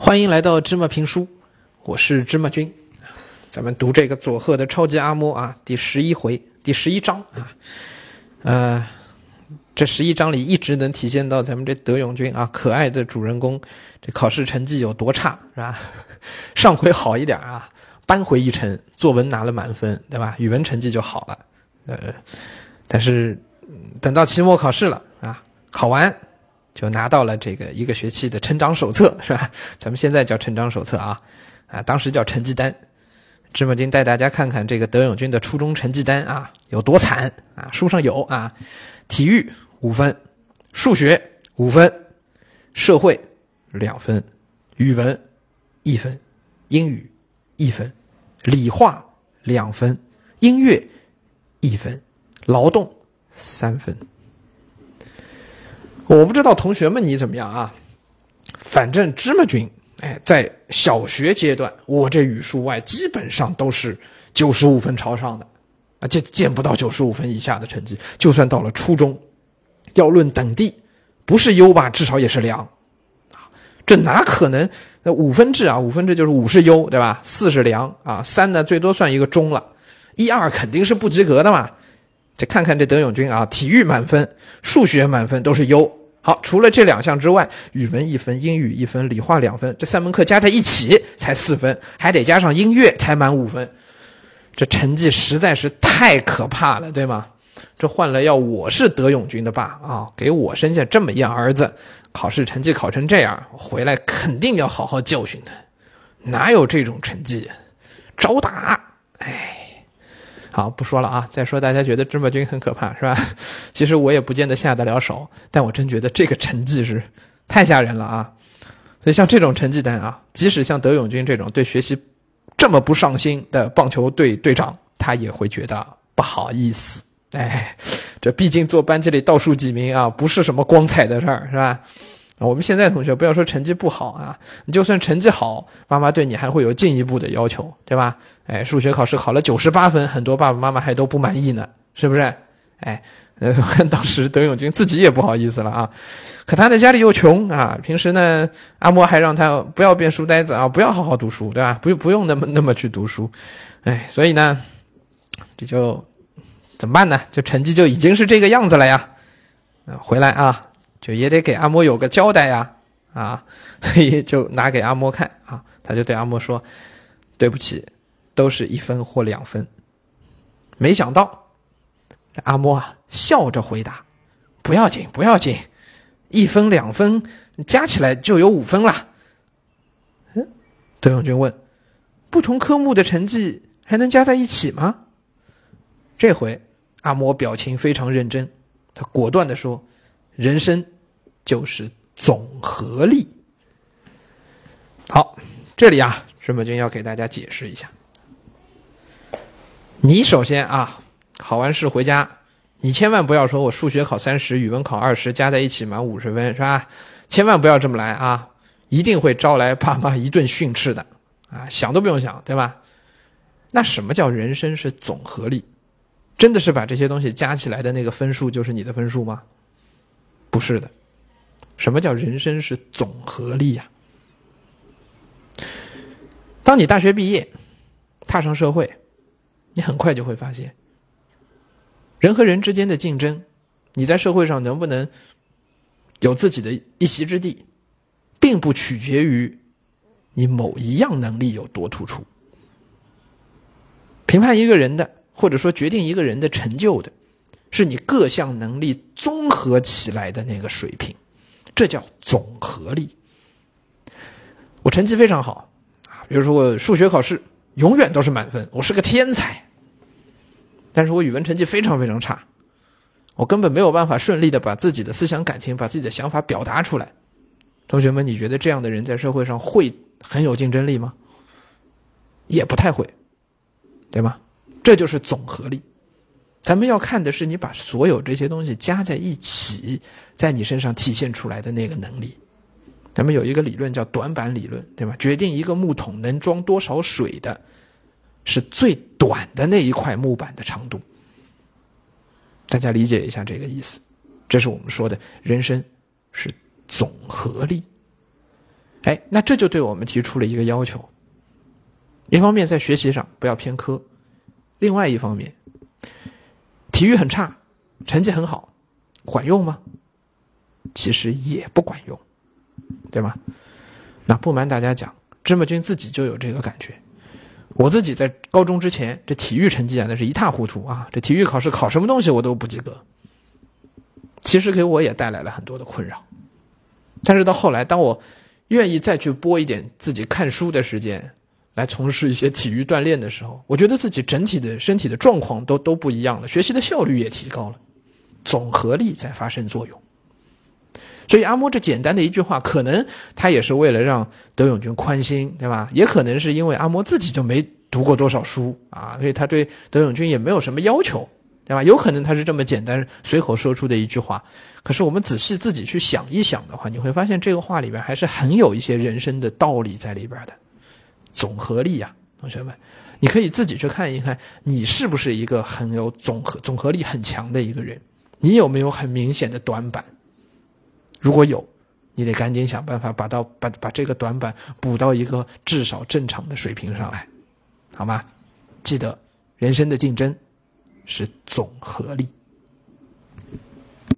欢迎来到芝麻评书，我是芝麻君，咱们读这个佐贺的超级阿嬷啊，第十一回第十一章啊，呃，这十一章里一直能体现到咱们这德永君啊，可爱的主人公，这考试成绩有多差是吧？上回好一点啊，扳回一城，作文拿了满分，对吧？语文成绩就好了，呃，但是等到期末考试了啊，考完。就拿到了这个一个学期的成长手册，是吧？咱们现在叫成长手册啊，啊，当时叫成绩单。芝麻君带大家看看这个德永君的初中成绩单啊，有多惨啊！书上有啊，体育五分，数学五分，社会两分，语文一分，英语一分，理化两分，音乐一分，劳动三分。我不知道同学们你怎么样啊？反正芝麻君，哎，在小学阶段，我这语数外基本上都是九十五分朝上的，啊，见见不到九十五分以下的成绩。就算到了初中，要论等第，不是优吧，至少也是良，啊，这哪可能？那五分制啊，五分制就是五是优，对吧？四是良啊，三呢最多算一个中了，一二肯定是不及格的嘛。这看看这德永军啊，体育满分，数学满分都是优。好，除了这两项之外，语文一分，英语一分，理化两分，这三门课加在一起才四分，还得加上音乐才满五分。这成绩实在是太可怕了，对吗？这换了要我是德永军的爸啊，给我生下这么一儿子，考试成绩考成这样，回来肯定要好好教训他。哪有这种成绩？招打！好，不说了啊！再说大家觉得芝麻君很可怕是吧？其实我也不见得下得了手，但我真觉得这个成绩是太吓人了啊！所以像这种成绩单啊，即使像德永君这种对学习这么不上心的棒球队队长，他也会觉得不好意思。哎，这毕竟坐班级里倒数几名啊，不是什么光彩的事儿，是吧？我们现在同学不要说成绩不好啊，你就算成绩好，妈妈对你还会有进一步的要求，对吧？哎，数学考试考了九十八分，很多爸爸妈妈还都不满意呢，是不是？哎，呃，当时德永军自己也不好意思了啊。可他在家里又穷啊，平时呢，阿嬷还让他不要变书呆子啊，不要好好读书，对吧？不用不用那么那么去读书，哎，所以呢，这就怎么办呢？就成绩就已经是这个样子了呀。回来啊。就也得给阿嬷有个交代呀，啊，所以就拿给阿嬷看啊，他就对阿嬷说：“对不起，都是一分或两分。”没想到，阿嬷啊笑着回答：“不要紧，不要紧，一分两分加起来就有五分了。”嗯，德永君问：“不同科目的成绩还能加在一起吗？”这回阿嬷表情非常认真，他果断的说。人生就是总和力。好，这里啊，申伯君要给大家解释一下。你首先啊，考完试回家，你千万不要说我数学考三十，语文考二十，加在一起满五十分，是吧？千万不要这么来啊，一定会招来爸妈一顿训斥的啊！想都不用想，对吧？那什么叫人生是总和力？真的是把这些东西加起来的那个分数就是你的分数吗？不是的，什么叫人生是总和力呀？当你大学毕业，踏上社会，你很快就会发现，人和人之间的竞争，你在社会上能不能有自己的一席之地，并不取决于你某一样能力有多突出。评判一个人的，或者说决定一个人的成就的。是你各项能力综合起来的那个水平，这叫总和力。我成绩非常好啊，比如说我数学考试永远都是满分，我是个天才。但是我语文成绩非常非常差，我根本没有办法顺利的把自己的思想感情、把自己的想法表达出来。同学们，你觉得这样的人在社会上会很有竞争力吗？也不太会，对吗？这就是总和力。咱们要看的是你把所有这些东西加在一起，在你身上体现出来的那个能力。咱们有一个理论叫短板理论，对吧？决定一个木桶能装多少水的，是最短的那一块木板的长度。大家理解一下这个意思。这是我们说的人生是总和力。哎，那这就对我们提出了一个要求：一方面在学习上不要偏科，另外一方面，体育很差，成绩很好，管用吗？其实也不管用，对吗？那不瞒大家讲，芝麻君自己就有这个感觉。我自己在高中之前，这体育成绩啊，那是一塌糊涂啊！这体育考试考什么东西我都不及格。其实给我也带来了很多的困扰。但是到后来，当我愿意再去拨一点自己看书的时间，来从事一些体育锻炼的时候，我觉得自己整体的身体的状况都都不一样了，学习的效率也提高了，总合力在发生作用。所以阿莫这简单的一句话，可能他也是为了让德永军宽心，对吧？也可能是因为阿莫自己就没读过多少书啊，所以他对德永军也没有什么要求，对吧？有可能他是这么简单随口说出的一句话。可是我们仔细自己去想一想的话，你会发现这个话里边还是很有一些人生的道理在里边的。总合力呀，同学们，你可以自己去看一看，你是不是一个很有总合总合力很强的一个人？你有没有很明显的短板？如果有，你得赶紧想办法把到把把这个短板补到一个至少正常的水平上来，好吗？记得，人生的竞争是总合力。